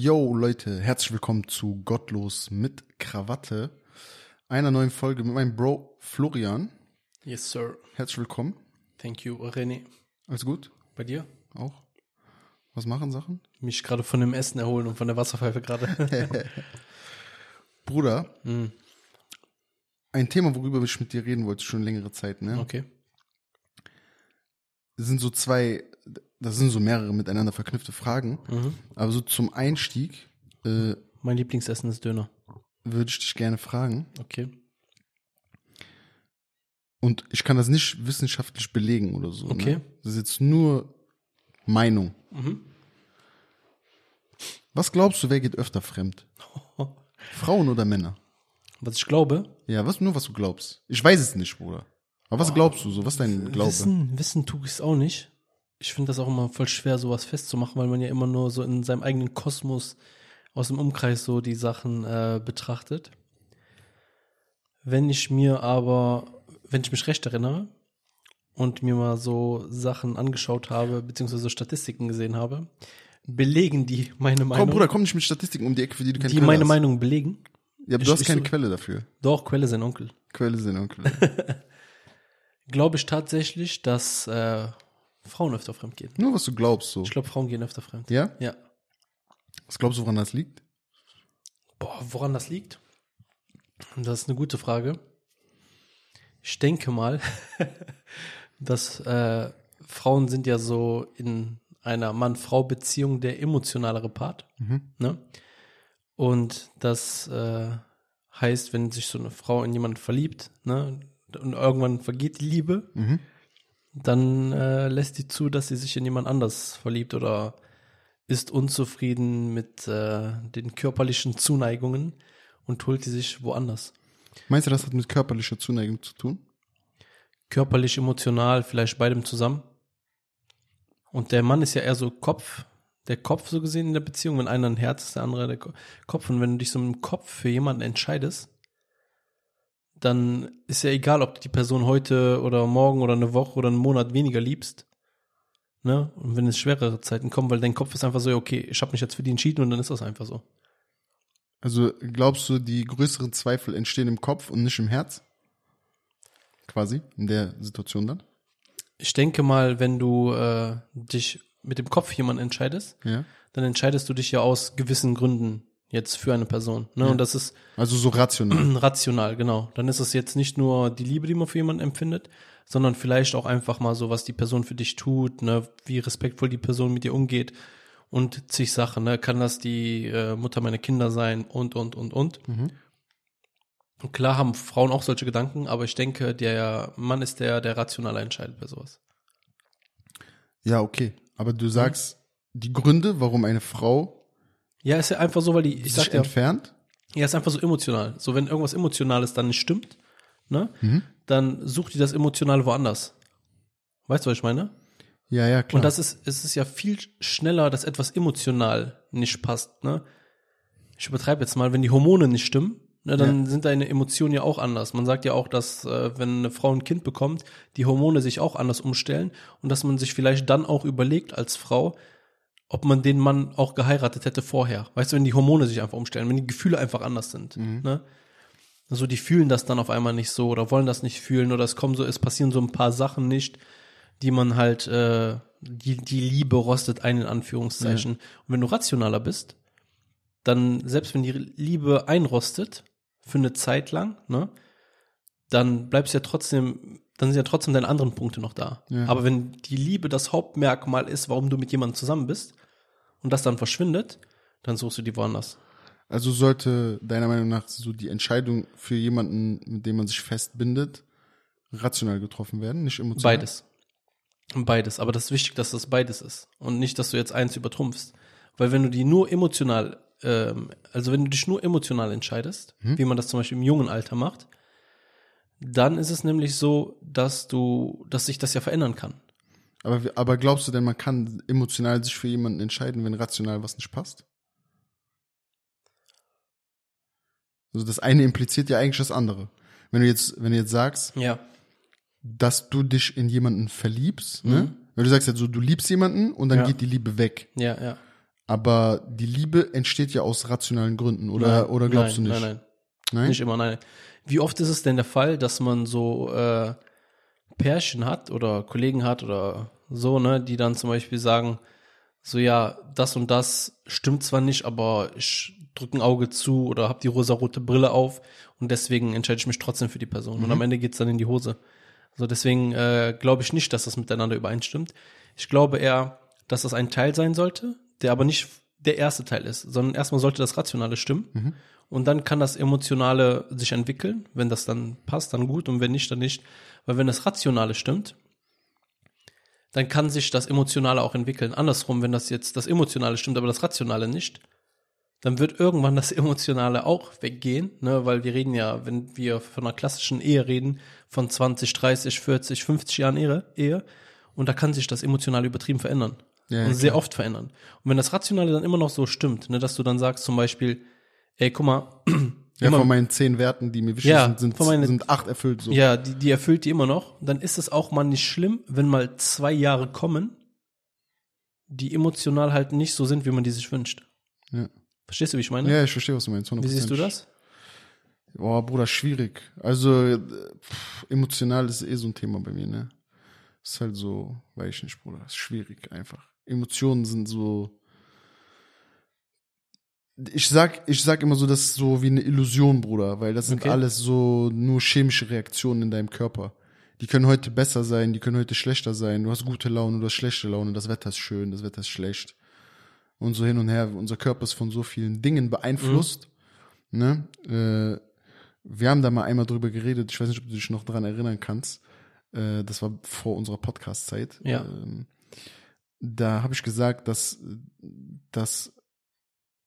Yo Leute, herzlich willkommen zu Gottlos mit Krawatte, einer neuen Folge mit meinem Bro Florian. Yes, sir. Herzlich willkommen. Thank you, René. Alles gut? Bei dir? Auch? Was machen Sachen? Mich gerade von dem Essen erholen und von der Wasserpfeife gerade. Bruder, Hm, ein Thema, worüber ich mit dir reden wollte, schon längere Zeit, ne? okay. Das sind so zwei, das sind so mehrere miteinander verknüpfte Fragen, Mhm. aber so zum Einstieg äh, Mein Lieblingsessen ist Döner. würde ich dich gerne fragen Okay. und ich kann das nicht wissenschaftlich belegen oder so. Okay. Ne? Das ist jetzt nur Meinung. Mhm. Was glaubst du, wer geht öfter fremd? Frauen oder Männer? Was ich glaube, Ja, was nur was du glaubst. Ich weiß es nicht, Bruder. Aber was glaubst du so? Was ist dein Glaube? Wissen, wissen tue ich es auch nicht. Ich finde das auch immer voll schwer, sowas festzumachen, weil man ja immer nur so in seinem eigenen Kosmos aus dem Umkreis so die Sachen äh, betrachtet. Wenn ich mir aber, wenn ich mich recht erinnere und mir mal so Sachen angeschaut habe, beziehungsweise Statistiken gesehen habe, belegen die meine Meinung. Komm, Bruder, komm nicht mit Statistiken um die Ecke, für die du keine die Quelle meine hast. Meinung belegen. Ja, aber ich- du hast keine so- Quelle dafür. Doch, Quelle sein Onkel. Quelle sind okay. Glaube ich tatsächlich, dass äh, Frauen öfter fremd gehen. nur was du glaubst so. Ich glaube, Frauen gehen öfter fremd. Ja? Ja. Was glaubst du, woran das liegt? Boah, woran das liegt? Das ist eine gute Frage. Ich denke mal, dass äh, Frauen sind ja so in einer Mann-Frau-Beziehung der emotionalere Part. Ne? Und das äh, heißt, wenn sich so eine Frau in jemanden verliebt, ne, und irgendwann vergeht die Liebe, dann äh, lässt die zu, dass sie sich in jemand anders verliebt oder ist unzufrieden mit äh, den körperlichen Zuneigungen und holt die sich woanders. Meinst du, das hat mit körperlicher Zuneigung zu tun? Körperlich, emotional, vielleicht beidem zusammen. Und der Mann ist ja eher so Kopf, der Kopf so gesehen in der Beziehung. Wenn einer ein Herz ist, der andere der Ko- Kopf. Und wenn du dich so im Kopf für jemanden entscheidest, dann ist ja egal, ob du die Person heute oder morgen oder eine Woche oder einen Monat weniger liebst. Ne? Und wenn es schwerere Zeiten kommen, weil dein Kopf ist einfach so, okay, ich habe mich jetzt für die entschieden und dann ist das einfach so. Also glaubst du, die größeren Zweifel entstehen im Kopf und nicht im Herz? Quasi, in der Situation dann? Ich denke mal, wenn du äh, dich mit dem Kopf für jemanden entscheidest, Ja. dann entscheidest du dich ja aus gewissen Gründen jetzt für eine Person. Ne? Und das ist Also so rational. rational, genau. Dann ist es jetzt nicht nur die Liebe, die man für jemanden empfindet, sondern vielleicht auch einfach mal so, was die Person für dich tut, ne? wie respektvoll die Person mit dir umgeht und zig Sachen. Ne? Kann das die äh, Mutter meiner Kinder sein und, und, und, und. Und klar haben Frauen auch solche Gedanken, aber ich denke, der Mann ist der, der rational entscheidet bei sowas. ja, okay. Aber du sagst, die Gründe, warum eine Frau Ja, ist ja einfach so, weil die, ich sag ja, entfernt, ja, ist einfach so emotional. So, wenn irgendwas Emotionales dann nicht stimmt, ne, dann sucht die das Emotionale woanders. Weißt du, was ich meine? ja, ja, klar. Und das ist, es ist ja viel schneller, dass etwas emotional nicht passt, ne? Ich übertreibe jetzt mal, wenn die Hormone nicht stimmen, ne, dann sind deine Emotionen ja auch anders. Man sagt ja auch, dass äh, wenn eine Frau ein Kind bekommt, die Hormone sich auch anders umstellen und dass man sich vielleicht dann auch überlegt als Frau, ob man den Mann auch geheiratet hätte vorher. Weißt du, wenn die Hormone sich einfach umstellen, wenn die Gefühle einfach anders sind, ne? Also die fühlen das dann auf einmal nicht so oder wollen das nicht fühlen oder es kommen so, es passieren so ein paar Sachen nicht, die man halt, äh, die, die Liebe rostet ein in Anführungszeichen. Und wenn du rationaler bist, dann, selbst wenn die Liebe einrostet, für eine Zeit lang, ne, dann bleibst du ja trotzdem, dann sind ja trotzdem deine anderen Punkte noch da. Ja. Aber wenn die Liebe das Hauptmerkmal ist, warum du mit jemandem zusammen bist, und das dann verschwindet, dann suchst du die woanders. Also sollte deiner Meinung nach so die Entscheidung für jemanden, mit dem man sich festbindet, rational getroffen werden, nicht emotional? Beides. Beides. Aber das ist wichtig, dass das beides ist. Und nicht, dass du jetzt eins übertrumpfst. Weil wenn du die nur emotional, ähm, also wenn du dich nur emotional entscheidest, wie man das zum Beispiel im jungen Alter macht, dann ist es nämlich so, dass du, dass sich das ja verändern kann. Aber, aber glaubst du denn, man kann emotional sich für jemanden entscheiden, wenn rational was nicht passt? Also das eine impliziert ja eigentlich das andere. Wenn du jetzt, wenn du jetzt sagst, Ja. dass du dich in jemanden verliebst, ne? Wenn du sagst jetzt so, du liebst jemanden und dann Ja. geht die Liebe weg. Ja, ja. Aber die Liebe entsteht ja aus rationalen Gründen, oder, Nein, oder glaubst nein, du nicht? Nein, nein. Nein? Nicht immer, nein. Wie oft ist es denn der Fall, dass man so äh, Pärchen hat oder Kollegen hat oder so, ne, die dann zum Beispiel sagen, so ja, das und das stimmt zwar nicht, aber ich drücke ein Auge zu oder habe die rosarote Brille auf und deswegen entscheide ich mich trotzdem für die Person. Und am Ende geht's dann in die Hose. Also deswegen äh, glaube ich nicht, dass das miteinander übereinstimmt. Ich glaube eher, dass das ein Teil sein sollte, der aber nicht der erste Teil ist, sondern erstmal sollte das Rationale stimmen. Und dann kann das Emotionale sich entwickeln. Wenn das dann passt, dann gut. Und wenn nicht, dann nicht. Weil wenn das Rationale stimmt, dann kann sich das Emotionale auch entwickeln. Andersrum, wenn das jetzt das Emotionale stimmt, aber das Rationale nicht, dann wird irgendwann das Emotionale auch weggehen, ne? weil wir reden ja, wenn wir von einer klassischen Ehe reden, von 20, 30, 40, 50 Jahren Ehe, Ehe und da kann sich das Emotionale übertrieben verändern. Ja, und ja, sehr oft verändern. Und wenn das Rationale dann immer noch so stimmt, ne, dass du dann sagst zum Beispiel, ey, guck mal, Ja, immer- von meinen zehn Werten, die mir wichtig Ja, sind, sind, von meinen- sind acht erfüllt. So. Ja, die, die erfüllt die immer noch. Dann ist es auch mal nicht schlimm, wenn mal zwei Jahre kommen, die emotional halt nicht so sind, wie man die sich wünscht. Ja. Verstehst du, wie ich meine? ja, ich verstehe, was du meinst. 100%. Wie siehst du das? Boah, Bruder, schwierig. Also, äh, pff, emotional ist eh so ein Thema bei mir, ne? Ist halt so, weiß ich nicht, Bruder. Ist schwierig einfach. Emotionen sind so. Ich sag, ich sag immer so, das ist so wie eine Illusion, Bruder, weil das sind Okay. alles so nur chemische Reaktionen in deinem Körper. Die können heute besser sein, die können heute schlechter sein. Du hast gute Laune, du hast schlechte Laune, das Wetter ist schön, das Wetter ist schlecht. Und so hin und her. Unser Körper ist von so vielen Dingen beeinflusst. Ne? Äh, wir haben da mal einmal drüber geredet, ich weiß nicht, ob du dich noch dran erinnern kannst. Äh, das war vor unserer Podcast-Zeit. Ja. Ähm, da habe ich gesagt, dass, dass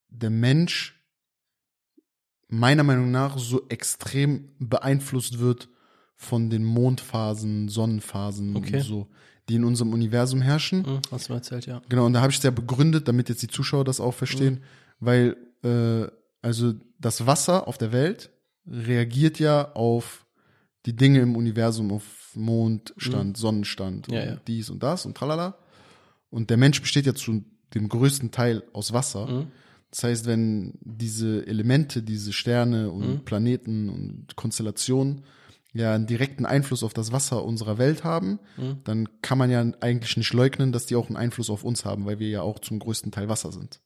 der Mensch meiner Meinung nach so extrem beeinflusst wird von den Mondphasen, Sonnenphasen Okay. und so, die in unserem Universum herrschen. Hm, hast du erzählt, ja. Genau, und da habe ich es ja begründet, damit jetzt die Zuschauer das auch verstehen, weil äh, also das Wasser auf der Welt reagiert ja auf die Dinge im Universum, auf Mondstand, Sonnenstand, Ja, und ja. dies und das und tralala. Und der Mensch besteht ja zu dem größten Teil aus Wasser. Mhm. Das heißt, wenn diese Elemente, diese Sterne und Mhm. Planeten und Konstellationen ja einen direkten Einfluss auf das Wasser unserer Welt haben, Mhm. dann kann man ja eigentlich nicht leugnen, dass die auch einen Einfluss auf uns haben, weil wir ja auch zum größten Teil Wasser sind.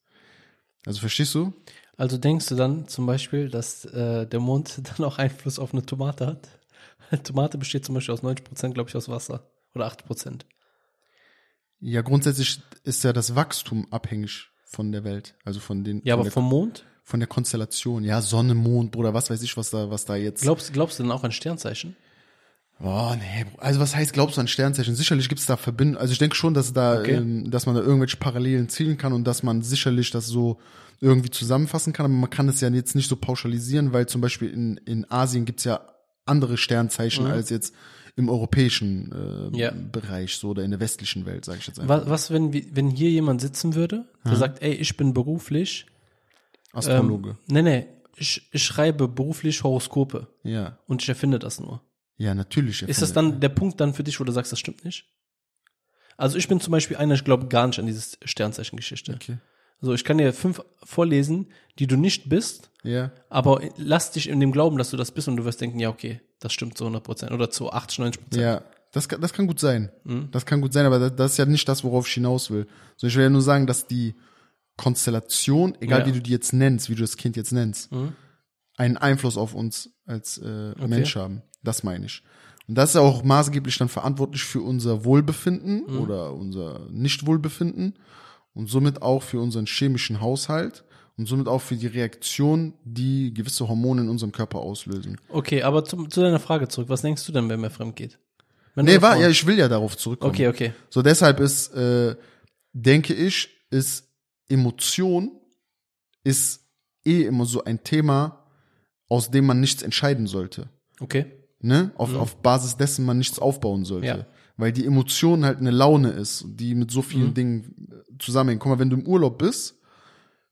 Also verstehst du? Also denkst du dann zum Beispiel, dass äh, der Mond dann auch Einfluss auf eine Tomate hat? Tomate besteht zum Beispiel aus 90 Prozent, glaube ich, aus Wasser. Oder 8 Prozent. Ja, grundsätzlich ist ja das Wachstum abhängig von der Welt, also von den Ja, von, aber der, vom Mond? von der Konstellation. Ja, Sonne, Mond, Bruder, was weiß ich, was da was da jetzt Glaubst, glaubst du denn auch an Sternzeichen? Boah, nee. Also was heißt, glaubst du an Sternzeichen? Sicherlich gibt's da Verbindungen. Also ich denke schon, dass da, Okay. ähm, dass man da irgendwelche Parallelen zielen kann und dass man sicherlich das so irgendwie zusammenfassen kann. Aber man kann es ja jetzt nicht so pauschalisieren, weil zum Beispiel in, in Asien gibt's ja andere Sternzeichen als jetzt im europäischen äh. Ja. Bereich so oder in der westlichen Welt, sage ich jetzt einfach. Was, was wenn, wenn hier jemand sitzen würde, der sagt, ey, ich bin beruflich, Astrologe. ähm, nee, nee, ich, ich schreibe beruflich Horoskope ja. und ich erfinde das nur. Ja, natürlich. Ist das dann der Punkt dann für dich, wo du sagst, das stimmt nicht? Also ich bin zum Beispiel einer, ich glaube gar nicht an diese Sternzeichengeschichte. Okay. Also ich kann dir fünf vorlesen, die du nicht bist, Ja. aber lass dich in dem Glauben, dass du das bist und du wirst denken, ja, okay, das stimmt zu 100 Prozent oder zu 80, 90 Prozent. Ja, das kann, das kann gut sein. Mhm. Das kann gut sein, aber das, das ist ja nicht das, worauf ich hinaus will. So, ich will ja nur sagen, dass die Konstellation, egal Ja. Mhm. wie du die jetzt nennst, wie du das Kind jetzt nennst, einen Einfluss auf uns als äh, Mensch haben. Das meine ich. Und das ist auch maßgeblich dann verantwortlich für unser Wohlbefinden Mhm. oder unser Nichtwohlbefinden und somit auch für unseren chemischen Haushalt und somit auch für die Reaktion, die gewisse Hormone in unserem Körper auslösen. Okay, aber zum, zu deiner Frage zurück. Was denkst du denn, wenn wer fremd geht? Wenn Nee, war, ja, ich will ja darauf zurückkommen. Okay, okay. So deshalb ist, äh, denke ich, ist Emotion ist eh immer so ein Thema, aus dem man nichts entscheiden sollte. Okay. Ne? Auf, auf Basis dessen man nichts aufbauen sollte. Ja. Weil die Emotion halt eine Laune ist, die mit so vielen Dingen äh, zusammenhängt. Guck mal, wenn du im Urlaub bist,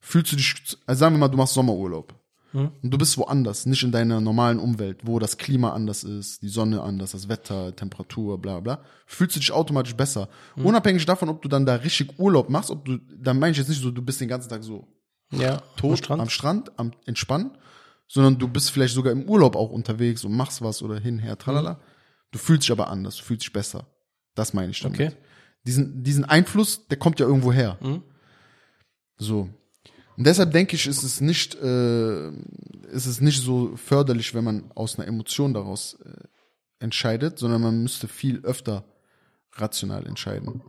fühlst du dich, also sagen wir mal, du machst Sommerurlaub. und du bist woanders, nicht in deiner normalen Umwelt, wo das Klima anders ist, die Sonne anders, das Wetter, Temperatur, bla bla, fühlst du dich automatisch besser. Unabhängig davon, ob du dann da richtig Urlaub machst, ob du, dann meine ich jetzt nicht so, du bist den ganzen Tag so Ja. tot Am Strand. am Strand, am Entspannen, sondern du bist vielleicht sogar im Urlaub auch unterwegs und machst was oder hinher, tralala. Du fühlst dich aber anders, du fühlst dich besser. Das meine ich damit. Okay. Diesen, diesen Einfluss, der kommt ja irgendwo her. So. Und deshalb denke ich, ist es nicht, äh, ist es nicht so förderlich, wenn man aus einer Emotion daraus äh, entscheidet, sondern man müsste viel öfter rational entscheiden.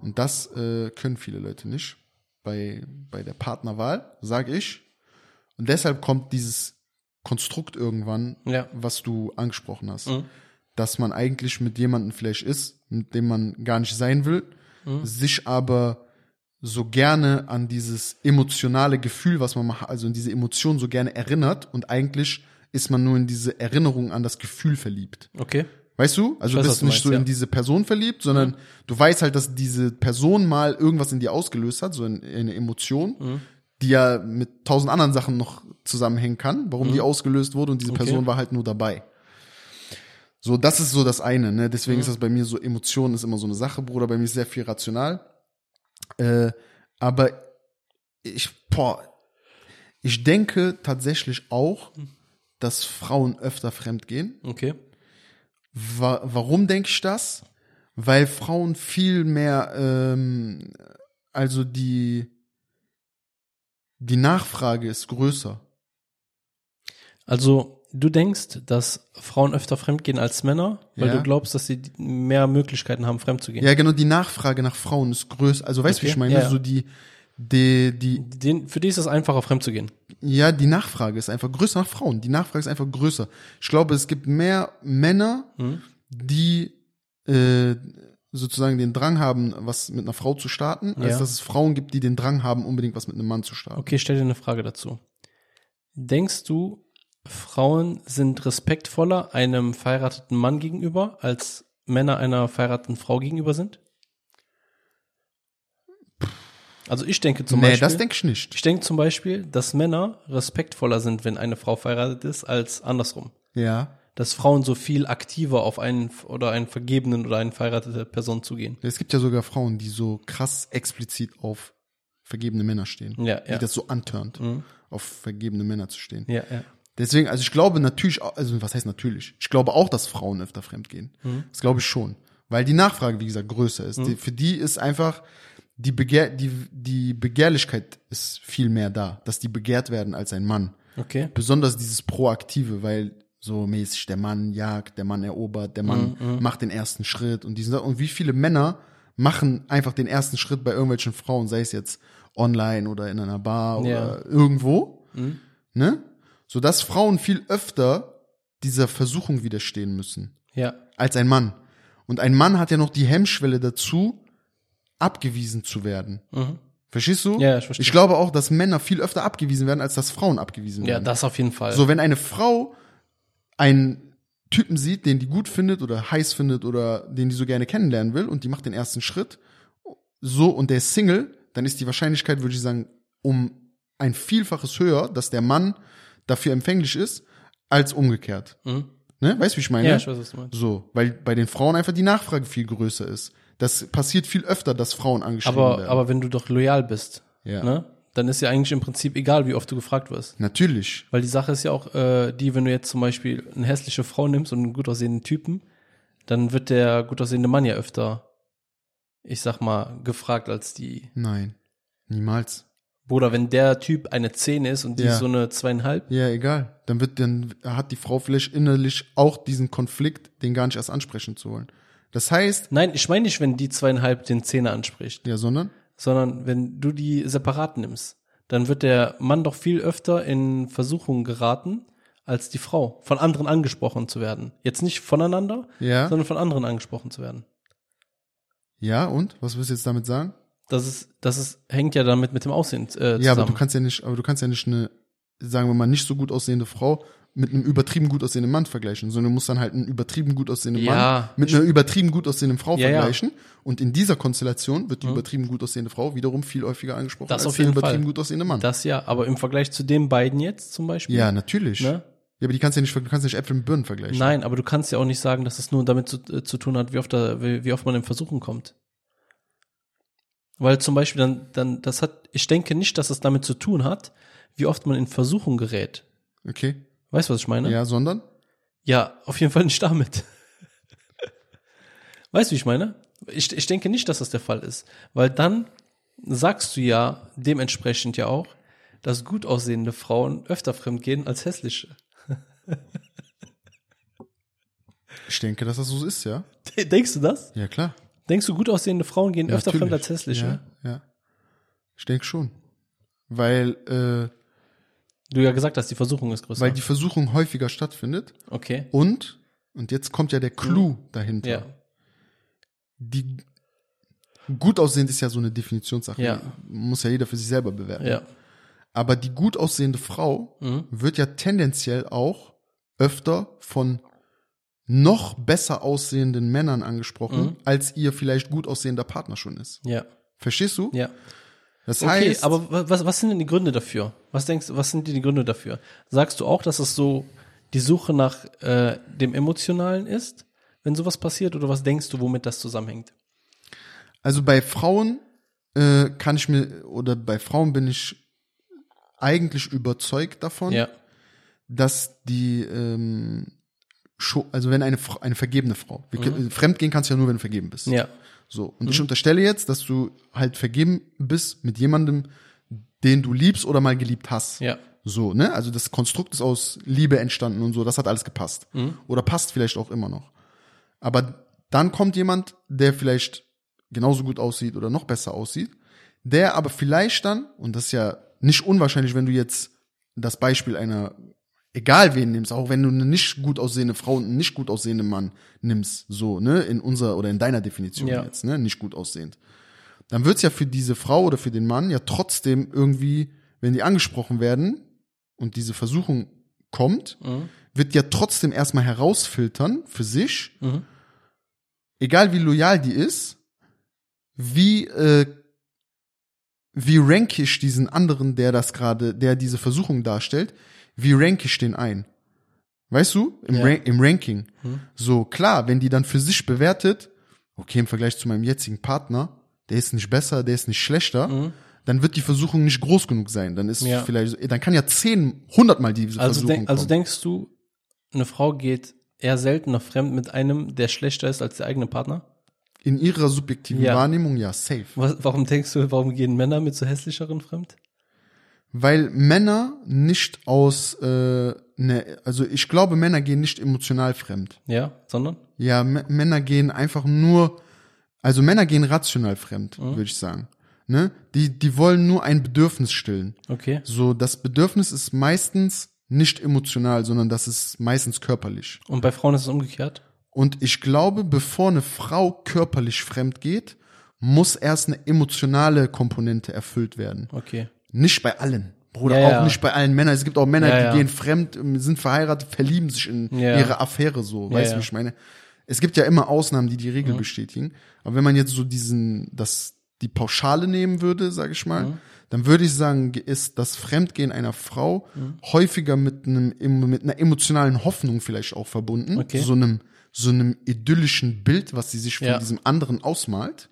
Und das äh, können viele Leute nicht bei, bei der Partnerwahl, sage ich. Und deshalb kommt dieses Konstrukt irgendwann, Ja. was du angesprochen hast, Mhm. Dass man eigentlich mit jemandem vielleicht ist, mit dem man gar nicht sein will, Mhm. sich aber so gerne an dieses emotionale Gefühl, was man macht, also in diese Emotion so gerne erinnert und eigentlich ist man nur in diese Erinnerung an das Gefühl verliebt. Okay. Weißt du? Also weiß, du bist du nicht meinst, so ja. in diese Person verliebt, sondern du weißt halt, dass diese Person mal irgendwas in dir ausgelöst hat, so eine, eine Emotion, Mhm. die ja mit tausend anderen Sachen noch zusammenhängen kann, warum die ausgelöst wurde und diese Mhm. Okay. Person war halt nur dabei. So, das ist so das eine, ne? Deswegen Mhm. ist das bei mir so, Emotionen ist immer so eine Sache, Bruder, bei mir ist sehr viel rational. Äh, aber ich, boah, ich denke tatsächlich auch, dass Frauen öfter fremd gehen. Okay. Wa warum denke ich das? Weil Frauen viel mehr, ähm, also die, die Nachfrage ist größer. Also, du denkst, dass Frauen öfter fremdgehen als Männer, weil Ja. du glaubst, dass sie mehr Möglichkeiten haben, fremd zu gehen. Ja, genau, die Nachfrage nach Frauen ist größer. Also weißt du, wie Okay, ich meine? ja. So die, die, die, Den, für die ist es einfacher, fremd zu gehen. ja, die Nachfrage ist einfach größer nach Frauen. Die Nachfrage ist einfach größer. Ich glaube, es gibt mehr Männer, Mhm. die äh, sozusagen den Drang haben, was mit einer Frau zu starten, als Ja. dass es Frauen gibt, die den Drang haben, unbedingt was mit einem Mann zu starten. Okay, ich stell dir eine Frage dazu. Denkst du, Frauen sind respektvoller einem verheirateten Mann gegenüber, als Männer einer verheirateten Frau gegenüber sind? Also ich denke zum nee, Beispiel, das denke ich nicht. ich denke zum Beispiel, dass Männer respektvoller sind, wenn eine Frau verheiratet ist, als andersrum. Ja. Dass Frauen so viel aktiver auf einen oder einen vergebenen oder eine verheiratete Person zugehen. Es gibt ja sogar Frauen, die so krass explizit auf vergebene Männer stehen. Ja, Die ja. das so antörnt, Mhm. auf vergebene Männer zu stehen. Ja, ja. Deswegen, also ich glaube natürlich, also was heißt natürlich? Ich glaube auch, dass Frauen öfter fremd gehen. Mhm. Das glaube ich schon. Weil die Nachfrage, wie gesagt, größer ist. Die, für die ist einfach, die, Begehr, die, die Begehrlichkeit ist viel mehr da, dass die begehrt werden als ein Mann. Okay. Besonders dieses Proaktive, weil so mäßig der Mann jagt, der Mann erobert, der Mann Mhm, macht den ersten Schritt und diesen und wie viele Männer machen einfach den ersten Schritt bei irgendwelchen Frauen, sei es jetzt online oder in einer Bar Ja. oder irgendwo, Mhm. ne? So dass Frauen viel öfter dieser Versuchung widerstehen müssen Ja. als ein Mann. Und ein Mann hat ja noch die Hemmschwelle dazu, abgewiesen zu werden. Mhm. Verstehst du? Ja, ich verstehe. Ich glaube auch, dass Männer viel öfter abgewiesen werden, als dass Frauen abgewiesen Ja, werden. das auf jeden Fall. So, wenn eine Frau einen Typen sieht, den die gut findet oder heiß findet oder den die so gerne kennenlernen will und die macht den ersten Schritt, so und der ist Single, dann ist die Wahrscheinlichkeit, würde ich sagen, um ein Vielfaches höher, dass der Mann dafür empfänglich ist, als umgekehrt. Mhm. Ne? Weißt du, wie ich meine? Ja, ich weiß, was du meinst. So, weil bei den Frauen einfach die Nachfrage viel größer ist. Das passiert viel öfter, dass Frauen angeschrieben Aber, werden. aber wenn du doch loyal bist, Ja. ne, dann ist ja eigentlich im Prinzip egal, wie oft du gefragt wirst. Natürlich. Weil die Sache ist ja auch äh, die, wenn du jetzt zum Beispiel eine hässliche Frau nimmst und einen gut aussehenden Typen, dann wird der gut aussehende Mann ja öfter, ich sag mal, gefragt als die. Nein. Niemals. Bruder, wenn der Typ eine 10 ist und die Ja. so eine zweieinhalb, Ja, egal. Dann wird, dann hat die Frau vielleicht innerlich auch diesen Konflikt, den gar nicht erst ansprechen zu wollen. Das heißt, nein, ich meine nicht, wenn die zweieinhalb den Zehner anspricht, ja, sondern, sondern wenn du die separat nimmst, dann wird der Mann doch viel öfter in Versuchung geraten, als die Frau, von anderen angesprochen zu werden. Jetzt nicht voneinander, ja, sondern von anderen angesprochen zu werden. ja, und? Was willst du jetzt damit sagen? Das ist, das ist, hängt ja damit mit dem Aussehen äh, zusammen. Ja, aber du kannst ja nicht, aber du kannst ja nicht eine sagen wir mal, nicht so gut aussehende Frau mit einem übertrieben gut aussehenden Mann vergleichen, sondern du musst dann halt einen übertrieben gut aussehenden Ja. Mann mit einer übertrieben gut aussehenden Frau Ja, ja. vergleichen. Und in dieser Konstellation wird die übertrieben gut aussehende Frau wiederum viel häufiger angesprochen Das als der übertrieben Fall. gut aussehende Mann. Das ja, aber im Vergleich zu den beiden jetzt zum Beispiel. ja, natürlich. Ne? Ja, aber die kannst ja nicht, du kannst nicht Äpfel mit Birnen vergleichen. Nein, aber du kannst ja auch nicht sagen, dass es nur damit zu, äh, zu tun hat, wie oft, da, wie, wie oft man in Versuchen kommt. Weil zum Beispiel dann, dann, das hat, ich denke nicht, dass es damit zu tun hat, wie oft man in Versuchung gerät. Okay. Weißt du, was ich meine? Ja, sondern? Ja, auf jeden Fall nicht damit. Weißt du, wie ich meine? Ich, ich denke nicht, dass das der Fall ist. Weil dann sagst du ja dementsprechend ja auch, dass gut aussehende Frauen öfter fremdgehen als hässliche. Ich denke, dass das so ist, ja. Denkst du das? Ja, klar. Denkst du, gut aussehende Frauen gehen Ja, öfter fremd als hässliche? Ja, ja. Ich denke schon. Weil, äh, Du ja gesagt hast, die Versuchung ist größer. weil die Versuchung häufiger stattfindet okay. und, und jetzt kommt ja der Clou dahinter. Ja. Die gut aussehend ist ja so eine Definitionssache. Ja. Muss ja jeder für sich selber bewerten. Ja. Aber die gut aussehende Frau Mhm. wird ja tendenziell auch öfter von noch besser aussehenden Männern angesprochen, Mhm. als ihr vielleicht gut aussehender Partner schon ist. Ja. Verstehst du? Ja. Das Okay, heißt, aber wa- was, was sind denn die Gründe dafür? Was denkst du, was sind die Gründe dafür? Sagst du auch, dass es so die Suche nach äh, dem Emotionalen ist, wenn sowas passiert, oder was denkst du, womit das zusammenhängt? also bei Frauen äh, kann ich mir, oder bei Frauen bin ich eigentlich überzeugt davon, Ja. dass die, ähm, also wenn eine, eine vergebene Frau, wir, können- fremdgehen kannst du ja nur, wenn du vergeben bist. Mhm. Ja. So. Und ich unterstelle jetzt, dass du halt vergeben bist mit jemandem, den du liebst oder mal geliebt hast. Ja. So, ne? Also das Konstrukt ist aus Liebe entstanden und so, das hat alles gepasst. Oder passt vielleicht auch immer noch. Aber dann kommt jemand, der vielleicht genauso gut aussieht oder noch besser aussieht, der aber vielleicht dann, und das ist ja nicht unwahrscheinlich, wenn du jetzt das Beispiel einer, egal wen nimmst, auch wenn du eine nicht gut aussehende Frau und einen nicht gut aussehenden Mann nimmst, so, ne, in unserer oder in deiner Definition Ja. jetzt, ne, nicht gut aussehend, dann wird's ja für diese Frau oder für den Mann ja trotzdem irgendwie, wenn die angesprochen werden und diese Versuchung kommt, wird ja trotzdem erstmal herausfiltern für sich, Mhm. egal wie loyal die ist, wie äh, wie rank ich diesen anderen, der das gerade, der diese Versuchung darstellt, wie rank ich den ein? Weißt du? Im, Ja. Ran im Ranking. So, klar, wenn die dann für sich bewertet, okay, im Vergleich zu meinem jetzigen Partner, der ist nicht besser, der ist nicht schlechter, dann wird die Versuchung nicht groß genug sein. Dann ist Ja. vielleicht, dann kann ja zehn, hundertmal diese Also, Versuchung denk, also kommen. denkst du, eine Frau geht eher seltener fremd mit einem, der schlechter ist als der eigene Partner? In ihrer subjektiven Ja. Wahrnehmung, ja, safe. Was, warum denkst du, warum gehen Männer mit so hässlicheren fremd? Weil Männer nicht aus, äh, ne, also ich glaube, Männer gehen nicht emotional fremd. Ja, sondern? Ja, M Männer gehen einfach nur, also Männer gehen rational fremd, Mhm. würde ich sagen. Ne? Die, die wollen nur ein Bedürfnis stillen. Okay. So, das Bedürfnis ist meistens nicht emotional, sondern das ist meistens körperlich. Und bei Frauen ist es umgekehrt? Und ich glaube, bevor eine Frau körperlich fremd geht, muss erst eine emotionale Komponente erfüllt werden. Okay. Nicht bei allen. Bruder, Ja, auch ja. nicht bei allen Männern. Es gibt auch Männer, Ja, die gehen fremd, ähm, sind verheiratet, verlieben sich in ihre Affäre so. Weißt du, wie ich meine? Es gibt ja immer Ausnahmen, die die Mhm. Regel bestätigen. Aber wenn man jetzt so diesen, das, die Pauschale nehmen würde, sage ich mal, Mhm. dann würde ich sagen, ist das Fremdgehen einer Frau Mhm. häufiger mit einem, em- mit einer emotionalen Hoffnung vielleicht auch verbunden. Okay. So einem, so einem idyllischen Bild, was sie sich von diesem anderen ausmalt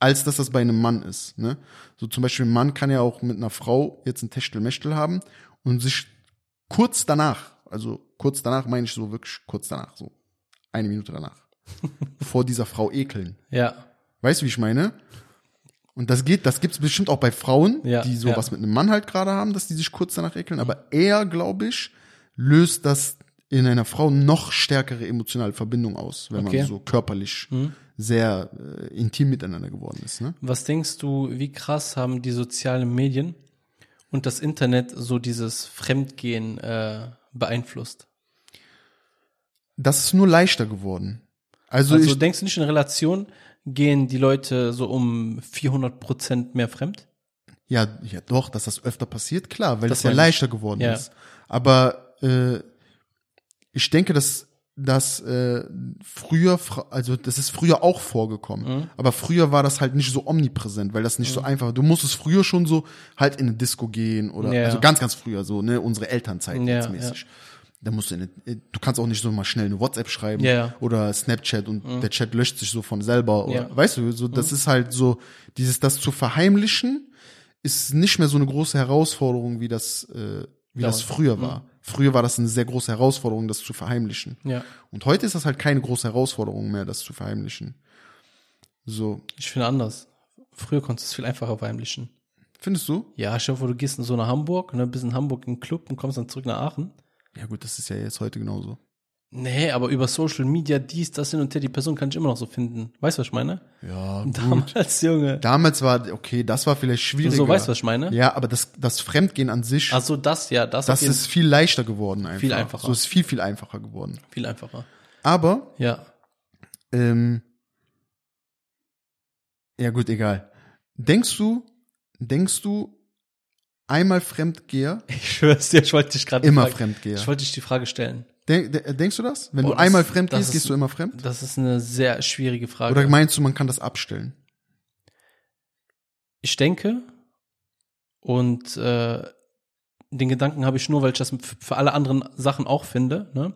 als dass das bei einem Mann ist. Ne? So zum Beispiel ein Mann kann ja auch mit einer Frau jetzt ein Techtelmechtel haben und sich kurz danach, also kurz danach meine ich so wirklich kurz danach, so eine Minute danach, vor dieser Frau ekeln. Ja. Weißt du, wie ich meine? Und das geht, das gibt's bestimmt auch bei Frauen, Ja, die ja. sowas mit einem Mann halt gerade haben, dass die sich kurz danach ekeln. Aber eher, glaube ich, löst das in einer Frau noch stärkere emotionale Verbindung aus, wenn Okay. Mhm. man so körperlich sehr äh, intim miteinander geworden ist. Ne? Was denkst du, wie krass haben die sozialen Medien und das Internet so dieses Fremdgehen äh, beeinflusst? Das ist nur leichter geworden. Also, Also ich, denkst du nicht in Relation gehen die Leute so um 400 Prozent mehr fremd? Ja, ja doch, dass das öfter passiert, klar, weil Das das, ja leichter geworden Ja. ist. Aber äh, ich denke, dass dass äh, früher, also das ist früher auch vorgekommen, Mhm. aber früher war das halt nicht so omnipräsent, weil das nicht so einfach. Du musstest früher schon so halt in eine Disco gehen oder Ja. also ganz, ganz früher so, ne, unsere Elternzeit Ja, jetzt mäßig. Da musst du in eine, du kannst auch nicht so mal schnell eine WhatsApp schreiben Ja, ja. oder Snapchat und der Chat löscht sich so von selber oder Ja. weißt du, so das ist halt so dieses das zu verheimlichen ist nicht mehr so eine große Herausforderung wie das äh, wie das Damals. früher war. Früher war das eine sehr große Herausforderung, das zu verheimlichen. Ja. Und heute ist das halt keine große Herausforderung mehr, das zu verheimlichen. So, Ich finde anders. Früher konntest du es viel einfacher verheimlichen. findest du? Ja, stell dir vor, du gehst in so nach Hamburg, ne, bist in Hamburg im Club und kommst dann zurück nach Aachen. Ja gut, das ist ja jetzt heute genauso. Nee, aber über Social Media, dies, das hin und her, die Person kann ich immer noch so finden. Weißt du, was ich meine? Ja, gut. Damals, Junge. Damals war, okay, das war vielleicht schwieriger. So, weißt du, was ich meine? Ja, aber das, das Fremdgehen an sich, Ach so, das, ja, das, das ist viel leichter geworden einfach. Viel einfacher. So ist viel, viel einfacher geworden. viel einfacher. Aber, Ja. ähm, ja gut, egal. Denkst du, denkst du, einmal Fremdgeher, Ich schwör's dir, ich wollte dich gerade immer Fremdgeher? Ich wollte dich die Frage stellen. Denk, de- denkst du das? Wenn Boah, du das- einmal fremd das gehst, ist- gehst du immer fremd? Das ist eine sehr schwierige Frage. Oder meinst du, man kann das abstellen? ich denke, und äh, den Gedanken habe ich nur, weil ich das für alle anderen Sachen auch finde. Ne?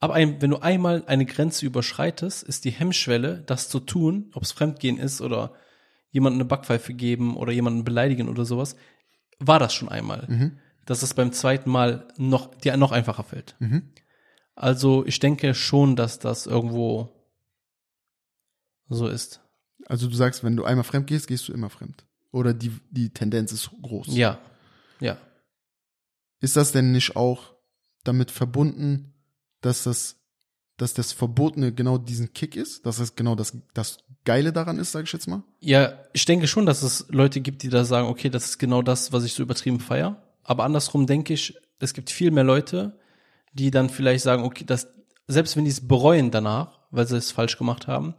Aber ein, wenn du einmal eine Grenze überschreitest, ist die Hemmschwelle, das zu tun, ob es Fremdgehen ist oder jemandem eine Backpfeife geben oder jemanden beleidigen oder sowas, war das schon einmal. Mhm. Dass es beim zweiten Mal noch, dir noch einfacher fällt. Mhm. Also ich denke schon, dass das irgendwo so ist. Also du sagst, wenn du einmal fremd gehst, gehst du immer fremd. Oder die, die Tendenz ist groß. Ja, ja. Ist das denn nicht auch damit verbunden, dass das, dass das Verbotene genau diesen Kick ist? Dass das genau das, das Geile daran ist, sage ich jetzt mal? Ja, ich denke schon, dass es Leute gibt, die da sagen, okay, das ist genau das, was ich so übertrieben feier. Aber andersrum denke ich, es gibt viel mehr Leute, die dann vielleicht sagen, okay, das, selbst wenn die es bereuen danach, weil sie es falsch gemacht haben,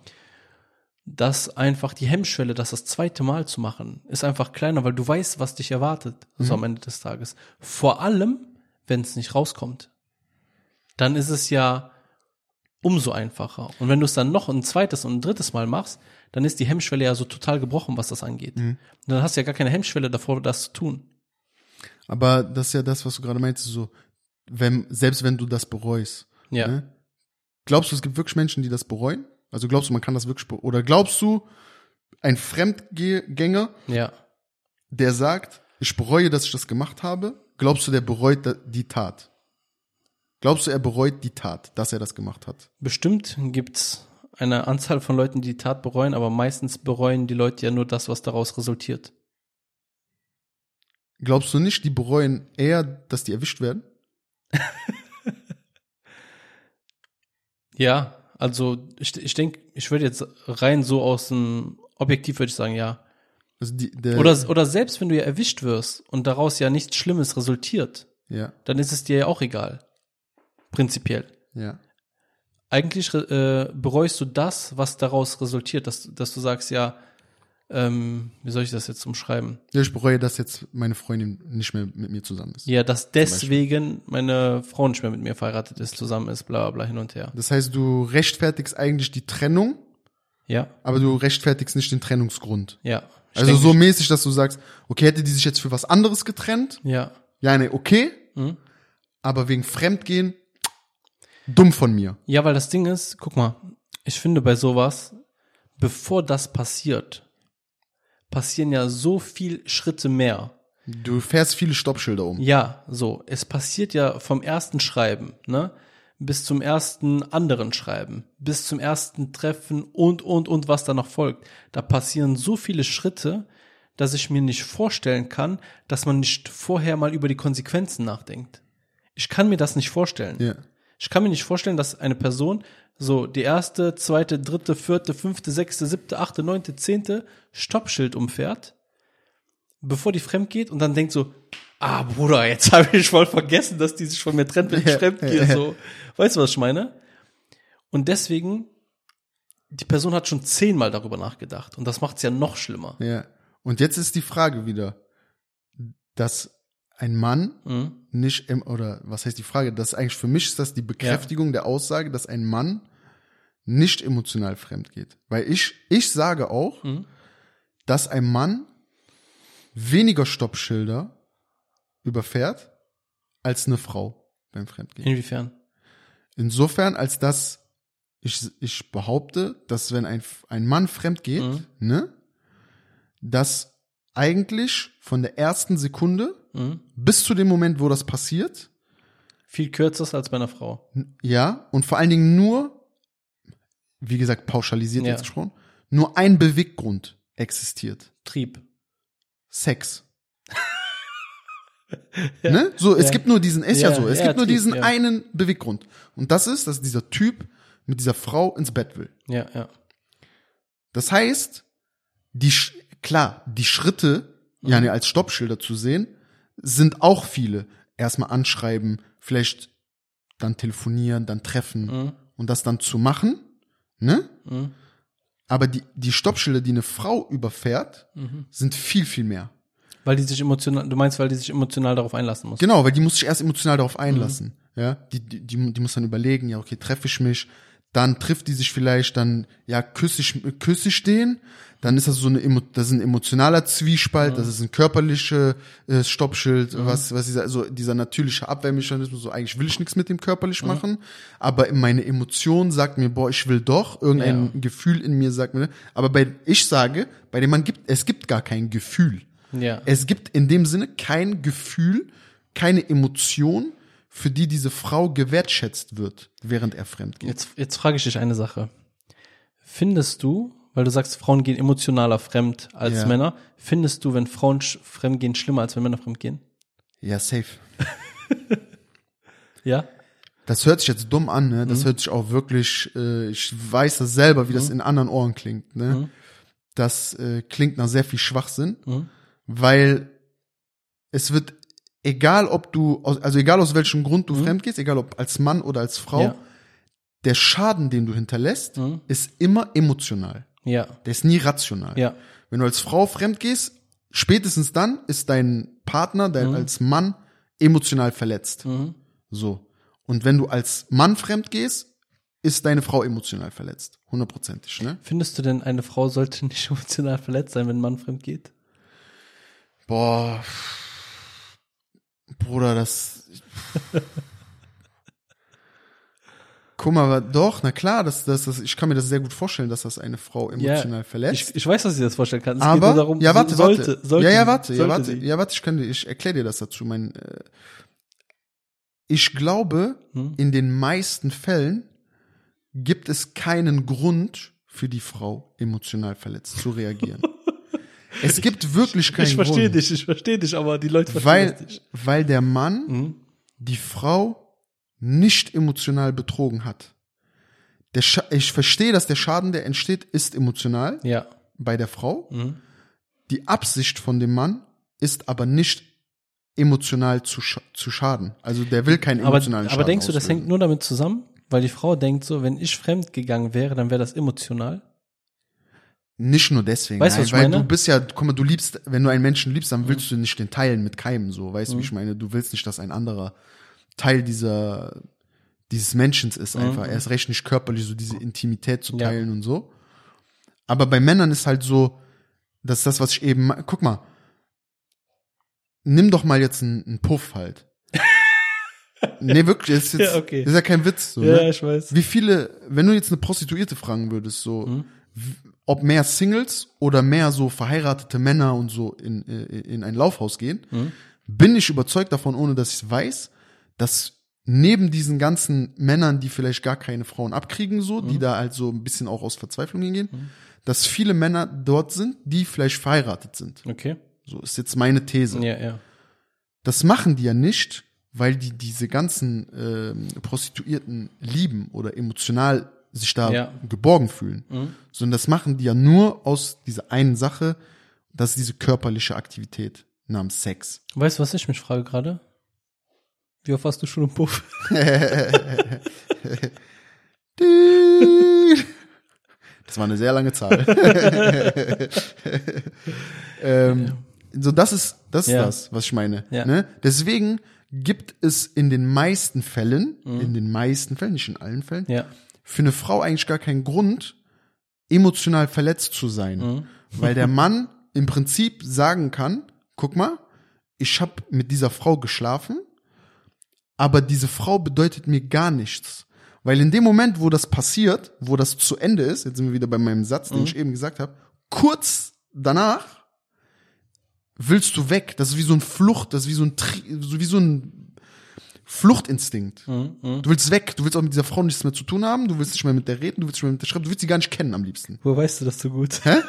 dass einfach die Hemmschwelle, das das zweite Mal zu machen, ist einfach kleiner, weil du weißt, was dich erwartet, so am Ende des Tages. Vor allem, wenn es nicht rauskommt. Dann ist es ja umso einfacher. Und wenn du es dann noch ein zweites und ein drittes Mal machst, dann ist die Hemmschwelle ja so total gebrochen, was das angeht. Und dann hast du ja gar keine Hemmschwelle davor, das zu tun. Aber das ist ja das, was du gerade meinst, so, wenn, selbst wenn du das bereust. Ja. Ne? Glaubst du, es gibt wirklich Menschen, die das bereuen? Also glaubst du, man kann das wirklich bereuen? Oder glaubst du, ein Fremdgänger, Ja. der sagt, ich bereue, dass ich das gemacht habe, glaubst du, der bereut die Tat? Glaubst du, er bereut die Tat, dass er das gemacht hat? Bestimmt gibt's eine Anzahl von Leuten, die die Tat bereuen, aber meistens bereuen die Leute ja nur das, was daraus resultiert. Glaubst du nicht, die bereuen eher, dass die erwischt werden? Ja, also ich, ich denke, ich würde jetzt rein so aus dem Objektiv würde ich sagen, ja. Also die, der, Oder, oder selbst wenn du ja erwischt wirst und daraus ja nichts Schlimmes resultiert, ja, dann ist es dir ja auch egal. Prinzipiell. ja. Eigentlich äh, bereust du das, was daraus resultiert, dass, dass du sagst, ja, ähm, wie soll ich das jetzt umschreiben? Ja, ich bereue, dass jetzt meine Freundin nicht mehr mit mir zusammen ist. Ja, dass deswegen meine Frau nicht mehr mit mir verheiratet ist, zusammen ist, bla bla hin und her. Das heißt, du rechtfertigst eigentlich die Trennung, Ja, aber du rechtfertigst nicht den Trennungsgrund. ja. Ich Also so mäßig, dass du sagst, okay, hätte die sich jetzt für was anderes getrennt? Ja. Ja, nee, okay. Mhm. Aber wegen Fremdgehen, dumm von mir. Ja, weil das Ding ist, guck mal, ich finde bei sowas, bevor das passiert, passieren ja so viel Schritte mehr. Du fährst viele Stoppschilder um. Ja, so. Es passiert ja vom ersten Schreiben, ne? Bis zum ersten anderen Schreiben, bis zum ersten Treffen und, und, und was da noch folgt. Da passieren so viele Schritte, dass ich mir nicht vorstellen kann, dass man nicht vorher mal über die Konsequenzen nachdenkt. Ich kann mir das nicht vorstellen. Ja. Ich kann mir nicht vorstellen, dass eine Person so die erste, zweite, dritte, vierte, fünfte, sechste, siebte, achte, neunte, zehnte Stoppschild umfährt, bevor die fremd geht und dann denkt so, ah Bruder, jetzt habe ich voll vergessen, dass die sich von mir trennt, wenn ich Ja, fremd gehe. So. Weißt du, was ich meine? Und deswegen, die Person hat schon zehnmal darüber nachgedacht und das macht es ja noch schlimmer. Ja. Und jetzt ist die Frage wieder, dass ein Mann Mhm. nicht im, oder was heißt die Frage, das ist eigentlich für mich ist das die Bekräftigung der Aussage, dass ein Mann nicht emotional fremd geht. Weil ich, ich sage auch, Mhm. dass ein Mann weniger Stoppschilder überfährt als eine Frau beim Fremdgehen. Inwiefern? Insofern, als dass ich, ich behaupte, dass wenn ein, ein Mann fremd geht, Mhm. ne, dass eigentlich von der ersten Sekunde Mhm. bis zu dem Moment, wo das passiert, Viel kürzer ist als bei einer Frau. ja, und vor allen Dingen nur, wie gesagt, pauschalisiert Ja. jetzt gesprochen, nur ein Beweggrund existiert. Trieb. Sex. Ne? So, es Ja. gibt nur diesen, ist ja, Ja, so, es ja, gibt nur Trieb, diesen ja. einen Beweggrund. Und das ist, dass dieser Typ mit dieser Frau ins Bett will. Ja, ja. Das heißt, die, klar, die Schritte, Mhm. ja, als Stoppschilder zu sehen, sind auch viele. Erstmal anschreiben, vielleicht dann telefonieren, dann treffen Mhm. und das dann zu machen, ne? Mhm. Aber die, die Stoppschilder, die eine Frau überfährt, Mhm. sind viel, viel mehr. Weil die sich emotional, du meinst, weil die sich emotional darauf einlassen muss. Genau, weil die muss sich erst emotional darauf Mhm. einlassen. Ja, die, die, die, die muss dann überlegen, ja, okay, treffe ich mich, dann trifft die sich vielleicht, dann, ja, küsse ich, küsse ich den, dann ist das so eine, das ist ein emotionaler Zwiespalt, Mhm. das ist ein körperliches äh, Stoppschild, was, was dieser, also dieser natürliche Abwehrmechanismus, so eigentlich will ich nichts mit dem körperlich Mhm. machen, aber meine Emotion sagt mir, boah, ich will doch, irgendein Ja. Gefühl in mir sagt mir, aber bei, ich sage, bei dem Mann gibt, es gibt gar kein Gefühl. Ja. Es gibt in dem Sinne kein Gefühl, keine Emotion, für die diese Frau gewertschätzt wird, während er fremd geht. Jetzt, jetzt frage ich dich eine Sache. Findest du, weil du sagst, Frauen gehen emotionaler fremd als Ja. Männer, findest du, wenn Frauen fremd gehen, schlimmer als wenn Männer fremd gehen? Ja, safe. Ja? Das hört sich jetzt dumm an, ne? Das hört sich auch wirklich, äh, ich weiß das selber, wie das in anderen Ohren klingt, ne? Das äh, klingt nach sehr viel Schwachsinn, Mhm. weil es wird, egal ob du, aus, also egal aus welchem Grund du fremd gehst, egal ob als Mann oder als Frau, Ja. der Schaden, den du hinterlässt, Mhm. ist immer emotional. Ja. Der ist nie rational. Ja. Wenn du als Frau fremd gehst, spätestens dann ist dein Partner, dein als Mann emotional verletzt. Mhm. So. Und wenn du als Mann fremd gehst, ist deine Frau emotional verletzt. Hundertprozentig, ne? Findest du denn, eine Frau sollte nicht emotional verletzt sein, wenn ein Mann fremd geht? Boah. Bruder, das. Guck mal, aber doch, na klar, das, das, das, ich kann mir das sehr gut vorstellen, dass das eine Frau emotional verletzt. Ich, ich weiß, dass ich das vorstellen kann. Es aber, darum, ja, warte, so- sollte, warte. sollte, ja, ja, warte, ja, warte, sie. ja, warte, ich kann dir, ich erkläre dir das dazu. Mein, äh, ich glaube, Hm? in den meisten Fällen gibt es keinen Grund für die Frau, emotional verletzt zu reagieren. es gibt wirklich keinen Ich verstehe Grund. dich, ich verstehe dich, aber die Leute verstehen Weil, das nicht. weil der Mann Mhm. die Frau nicht emotional betrogen hat. Der ich verstehe, dass der Schaden, der entsteht, ist emotional Ja. bei der Frau. Mhm. Die Absicht von dem Mann ist aber nicht emotional zu, scha zu schaden. Also der will keinen Aber, emotionalen Schaden aber denkst du, das auslösen. hängt nur damit zusammen? Weil die Frau denkt so, wenn ich fremd gegangen wäre, dann wäre das emotional. Nicht nur deswegen, Weißt nein, was ich weil meine? du bist ja, guck mal, du liebst, wenn du einen Menschen liebst, dann willst du nicht den teilen mit keinem, so, weißt du, wie ich meine? Du willst nicht, dass ein anderer Teil dieser, dieses Menschens ist einfach. Er ist recht nicht körperlich, so diese Intimität zu Ja. teilen und so. Aber bei Männern ist halt so, dass das, was ich eben, guck mal, nimm doch mal jetzt einen, einen Puff halt. nee, wirklich, das ist jetzt, Ja, okay. ist ja kein Witz, so, ne? ich weiß. Wie viele, wenn du jetzt eine Prostituierte fragen würdest, so, Mhm. Ob mehr Singles oder mehr so verheiratete Männer und so in, äh, in ein Laufhaus gehen, Mhm. bin ich überzeugt davon, ohne dass ich es weiß, dass neben diesen ganzen Männern, die vielleicht gar keine Frauen abkriegen, so, Mhm. die da halt so ein bisschen auch aus Verzweiflung hingehen, dass viele Männer dort sind, die vielleicht verheiratet sind. Okay. So ist jetzt meine These. Ja, ja. Das machen die ja nicht, weil die diese ganzen ähm, Prostituierten lieben oder emotional sich da Ja. geborgen fühlen, Mhm. sondern das machen die ja nur aus dieser einen Sache, das ist diese körperliche Aktivität namens Sex. Weißt du, was ich mich frage gerade? Wie oft warst du schon im Puff? Das war eine sehr lange Zahl. ähm, so das ist das ist Ja. das, was ich meine. Ja. Ne? Deswegen gibt es in den meisten Fällen, Mhm. in den meisten Fällen, nicht in allen Fällen, Ja. Für eine Frau eigentlich gar keinen Grund, emotional verletzt zu sein. Mhm. Weil der Mann im Prinzip sagen kann, guck mal, ich habe mit dieser Frau geschlafen, aber diese Frau bedeutet mir gar nichts. Weil in dem Moment, wo das passiert, wo das zu Ende ist, jetzt sind wir wieder bei meinem Satz, den ich eben gesagt habe, kurz danach willst du weg. Das ist wie so ein Flucht, das ist wie so ein, wie so ein Fluchtinstinkt. Mhm. Mhm. Du willst weg, du willst auch mit dieser Frau nichts mehr zu tun haben, du willst nicht mehr mit der reden, du willst nicht mehr mit der schreiben, du willst sie gar nicht kennen am liebsten. Wo weißt du das so gut? Hä?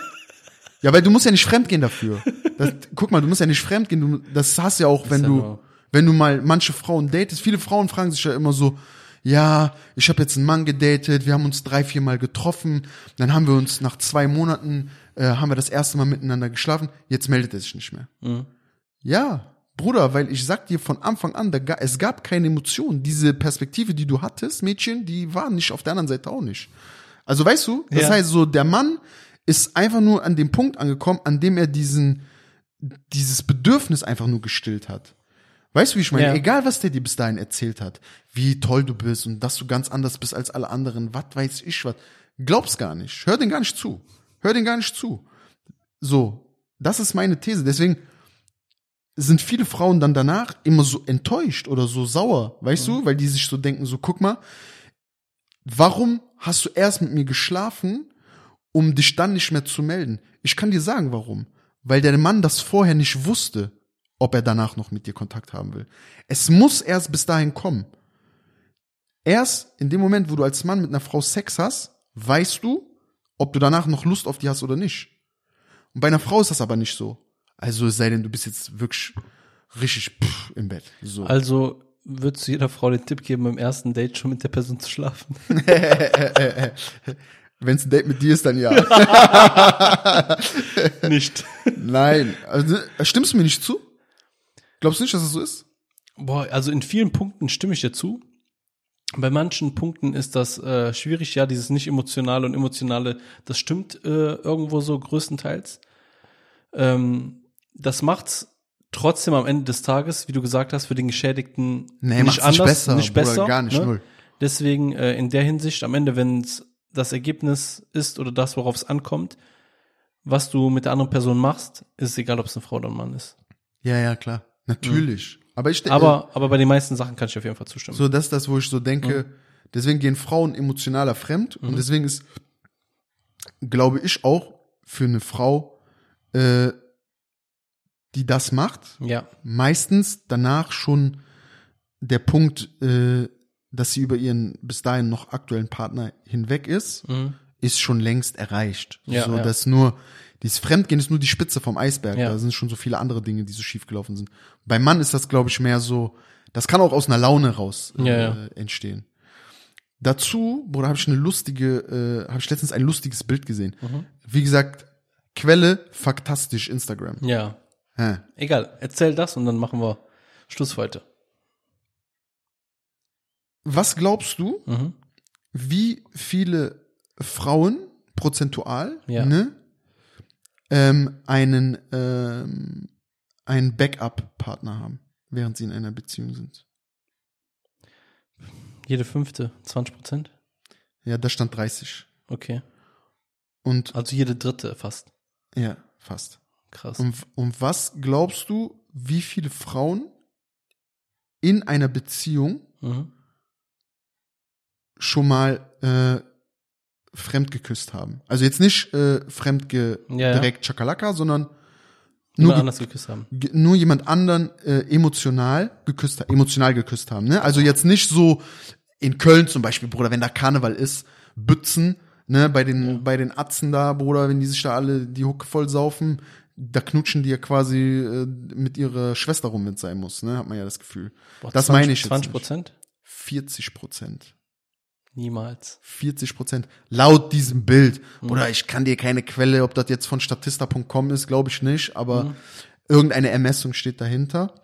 Ja, weil du musst ja nicht fremdgehen dafür. Das, guck mal, du musst ja nicht fremdgehen, du, das hast ja auch, wenn ja du, wahr. wenn du mal manche Frauen datest. Viele Frauen fragen sich ja immer so, ja, ich habe jetzt einen Mann gedatet, wir haben uns drei, vier Mal getroffen, dann haben wir uns nach zwei Monaten, äh, haben wir das erste Mal miteinander geschlafen, jetzt meldet er sich nicht mehr. Mhm. Ja, Bruder, weil ich sag dir von Anfang an, da, es gab keine Emotionen. Diese Perspektive, die du hattest, Mädchen, die war nicht auf der anderen Seite auch nicht. Also weißt du, das Ja. heißt so, der Mann ist einfach nur an dem Punkt angekommen, an dem er diesen, dieses Bedürfnis einfach nur gestillt hat. Weißt du, wie ich meine? Ja. Egal, was der dir bis dahin erzählt hat, wie toll du bist und dass du ganz anders bist als alle anderen, was weiß ich was. Glaub's gar nicht. Hör den gar nicht zu. Hör den gar nicht zu. So, das ist meine These. Deswegen sind viele Frauen dann danach immer so enttäuscht oder so sauer, weißt du, weil die sich so denken, so guck mal, warum hast du erst mit mir geschlafen, um dich dann nicht mehr zu melden? Ich kann dir sagen, warum. Weil der Mann das vorher nicht wusste, ob er danach noch mit dir Kontakt haben will. Es muss erst bis dahin kommen. Erst in dem Moment, wo du als Mann mit einer Frau Sex hast, weißt du, ob du danach noch Lust auf die hast oder nicht. Und bei einer Frau ist das aber nicht so. Also es sei denn, du bist jetzt wirklich richtig pff, im Bett. So. Also würdest du jeder Frau den Tipp geben, beim ersten Date schon mit der Person zu schlafen? Wenn es ein Date mit dir ist, dann ja. Nicht. Nein. Also, stimmst du mir nicht zu? Glaubst du nicht, dass es so ist? Boah, also in vielen Punkten stimme ich dir zu. Bei manchen Punkten ist das äh, schwierig, ja, dieses nicht emotionale und emotionale, das stimmt äh, irgendwo so größtenteils. Ähm, das macht's trotzdem am Ende des Tages, wie du gesagt hast, für den Geschädigten Nee, nicht macht's nicht anders, besser, nicht Bruder, besser. gar nicht, ne? null. Deswegen äh, in der Hinsicht am Ende, wenn es das Ergebnis ist oder das, worauf es ankommt, was du mit der anderen Person machst, ist es egal, ob es eine Frau oder ein Mann ist. Ja, ja, klar. Natürlich. Aber ich denke, Aber, aber bei den meisten Sachen kann ich auf jeden Fall zustimmen. so das ist das, wo ich so denke, deswegen gehen Frauen emotionaler fremd und deswegen ist, glaube ich, auch für eine Frau, äh, die das macht, Ja. meistens danach schon der Punkt, äh, dass sie über ihren bis dahin noch aktuellen Partner hinweg ist, Mhm. ist schon längst erreicht. Ja, so, ja. dass nur, dieses Fremdgehen ist nur die Spitze vom Eisberg. Ja. Da sind schon so viele andere Dinge, die so schief gelaufen sind. Beim Mann ist das, glaube ich, mehr so, das kann auch aus einer Laune raus äh, Ja, ja. entstehen. Dazu, Bruder, habe ich eine lustige, äh, habe ich letztens ein lustiges Bild gesehen. Mhm. Wie gesagt, Quelle faktastisch Instagram. Ja. Hä. Egal, erzähl das und dann machen wir Schluss für heute. Was glaubst du, Mhm. wie viele Frauen prozentual Ja. ne, ähm, einen, ähm, einen Backup-Partner haben, während sie in einer Beziehung sind? Jede fünfte, 20 Prozent? Ja, da stand 30. Okay. Und Also jede dritte fast. ja, fast. Krass. Und, und was glaubst du, wie viele Frauen in einer Beziehung Mhm. schon mal äh, fremd geküsst haben? Also jetzt nicht äh, fremd Ja, ja. direkt Chakalaka, sondern nur ge- anders geküsst haben. nur jemand anderen äh, emotional geküsst ha- emotional geküsst haben. Ne? Also jetzt nicht so in Köln zum Beispiel, Bruder, wenn da Karneval ist, Bützen, ne, bei den bei den Atzen da, Bruder, wenn die sich da alle die Hucke voll saufen, da knutschen die ja quasi äh, mit ihrer Schwester rum, es sein muss, ne, hat man ja das Gefühl. Boah, das 20 meine ich jetzt 20 nicht. Prozent? 40 Prozent. Niemals. 40 Prozent. Laut diesem Bild. Oder ich kann dir keine Quelle, ob das jetzt von statista.com ist, glaube ich nicht, aber irgendeine Ermessung steht dahinter.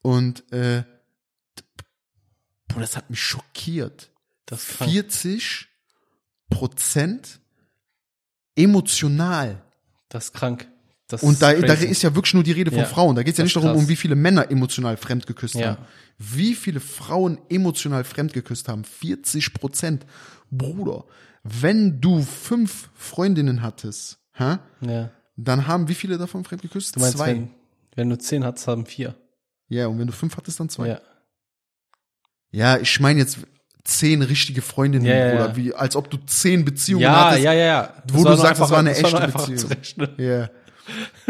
Und äh, boah, das hat mich schockiert. Das ist krank. 40 Prozent emotional. Das ist krank. Das Und da, ist da ist ja wirklich nur die Rede von Ja, Frauen. Da geht es ja das nicht darum, krass. um wie viele Männer emotional fremdgeküsst Ja. haben. Wie viele Frauen emotional fremdgeküsst haben? 40 Prozent. Bruder, wenn du fünf Freundinnen hattest, hä, Ja. dann haben wie viele davon fremdgeküsst? Du meinst, zwei. wenn, wenn du zehn hast, haben vier. Ja, und wenn du fünf hattest, dann zwei. Ja. Ja, ich meine jetzt zehn richtige Freundinnen, Ja, ja, Bruder, ja. wie, als ob du zehn Beziehungen Ja, hattest. ja, ja, ja. wo Das du war sagst, das war eine nur echte einfach Beziehung. Ja.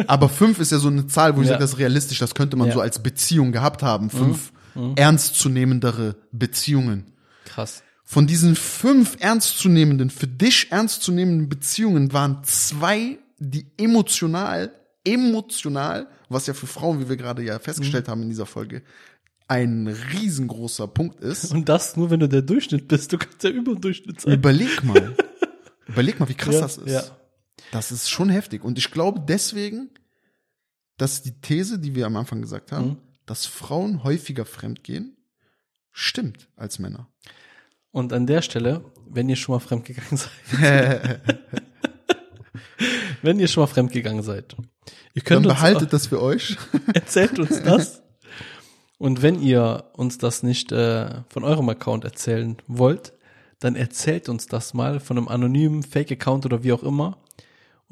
Aber fünf ist ja so eine Zahl, wo ich Ja. sage, das ist realistisch, das könnte man Ja. so als Beziehung gehabt haben. Fünf ernstzunehmendere Beziehungen. Krass. Von diesen fünf ernstzunehmenden, für dich ernstzunehmenden Beziehungen waren zwei, die emotional, emotional, was ja für Frauen, wie wir gerade ja festgestellt haben in dieser Folge, ein riesengroßer Punkt ist. Und das nur, wenn du der Durchschnitt bist. Du kannst ja über Durchschnitt sein. Überleg mal. Überleg mal, wie krass Ja, das ist. ja. Das ist schon heftig. Und ich glaube deswegen, dass die These, die wir am Anfang gesagt haben, Mhm. dass Frauen häufiger fremdgehen, stimmt als Männer. Und an der Stelle, wenn ihr schon mal fremdgegangen seid, wenn ihr schon mal fremdgegangen seid, ihr Dann könnt uns, behaltet das für euch. erzählt uns das. Und wenn ihr uns das nicht äh, von eurem Account erzählen wollt, dann erzählt uns das mal von einem anonymen Fake-Account oder wie auch immer.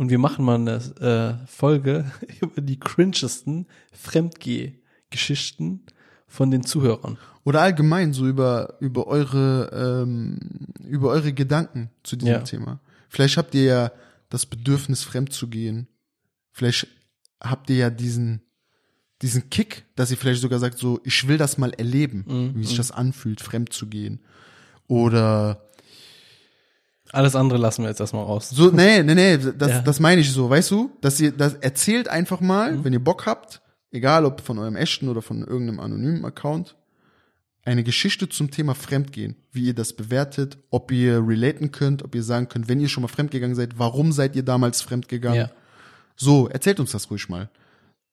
Und wir machen mal eine äh, Folge über die cringesten Fremdgeh-Geschichten von den Zuhörern. Oder allgemein so über, über eure, ähm, über eure Gedanken zu diesem Ja. Thema. Vielleicht habt ihr ja das Bedürfnis, fremd zu gehen. Vielleicht habt ihr ja diesen, diesen Kick, dass ihr vielleicht sogar sagt, so, ich will das mal erleben, Mhm, wie sich das anfühlt, fremd zu gehen. Oder Alles andere lassen wir jetzt erstmal raus. so, nee, nee, nee, das, Ja. das meine ich so, weißt du? Dass ihr, das erzählt einfach mal, Mhm. wenn ihr Bock habt, egal ob von eurem echten oder von irgendeinem anonymen Account, eine Geschichte zum Thema Fremdgehen, wie ihr das bewertet, ob ihr relaten könnt, ob ihr sagen könnt, wenn ihr schon mal fremdgegangen seid, warum seid ihr damals fremdgegangen? Ja. So, erzählt uns das ruhig mal.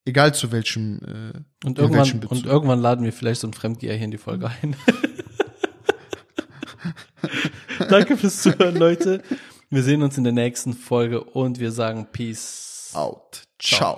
Egal zu welchem, äh, Und irgendwann, welchem und irgendwann laden wir vielleicht so einen Fremdgeher hier in die Folge ein. Danke fürs Zuhören, Leute. Wir sehen uns in der nächsten Folge und wir sagen Peace. out. Ciao.